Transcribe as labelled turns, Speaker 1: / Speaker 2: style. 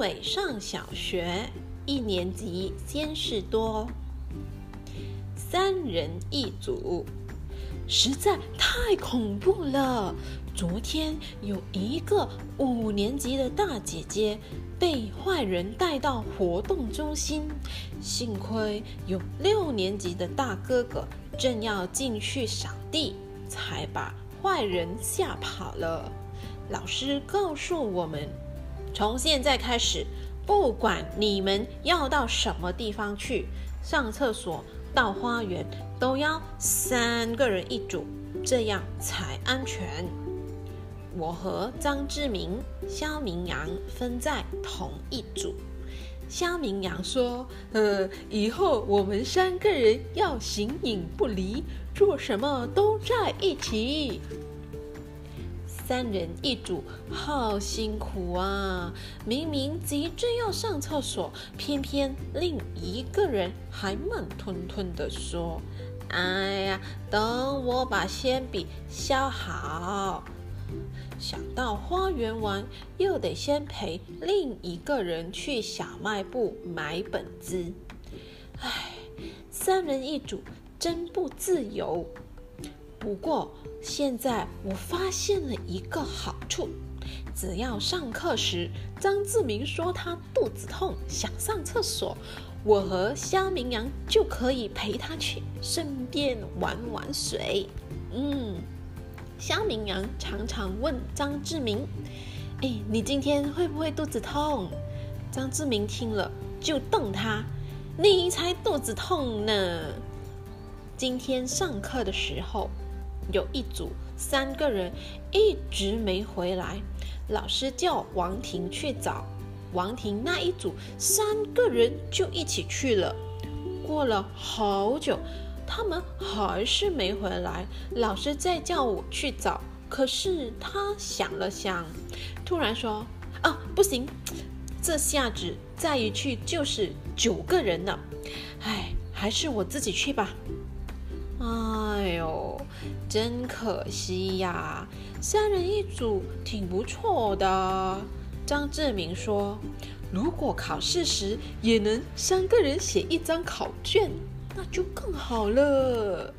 Speaker 1: 伟上小学一年级，先是多，三人一组，实在太恐怖了。昨天有一个五年级的大姐姐被坏人带到活动中心，幸亏有六年级的大哥哥正要进去扫地，才把坏人吓跑了。老师告诉我们，从现在开始，不管你们要到什么地方去上厕所、到花园，都要三个人一组，这样才安全。我和张志明、肖明阳分在同一组。肖明阳说：“呃，以后我们三个人要形影不离，做什么都在一起。”三人一组，好辛苦啊！明明急着要上厕所，偏偏另一个人还慢吞吞地说：“哎呀，等我把铅笔削好。”想到花园玩，又得先陪另一个人去小卖部买本子。唉，三人一组真不自由。不过现在我发现了一个好处：只要上课时张志明说他肚子痛想上厕所，我和肖明阳就可以陪他去，顺便玩玩水。嗯。肖明阳常常问张志明：“哎，你今天会不会肚子痛？”张志明听了就瞪他：“你才肚子痛呢！”今天上课的时候，有一组三个人一直没回来，老师叫王婷去找。王婷那一组三个人就一起去了。过了好久。他们还是没回来，老师再叫我去找。可是他想了想，突然说：“啊，不行，这下子再一去就是九个人了。哎，还是我自己去吧。”真可惜呀！三人一组挺不错的。张志明说：“如果考试时也能三个人写一张考卷。”那就更好了。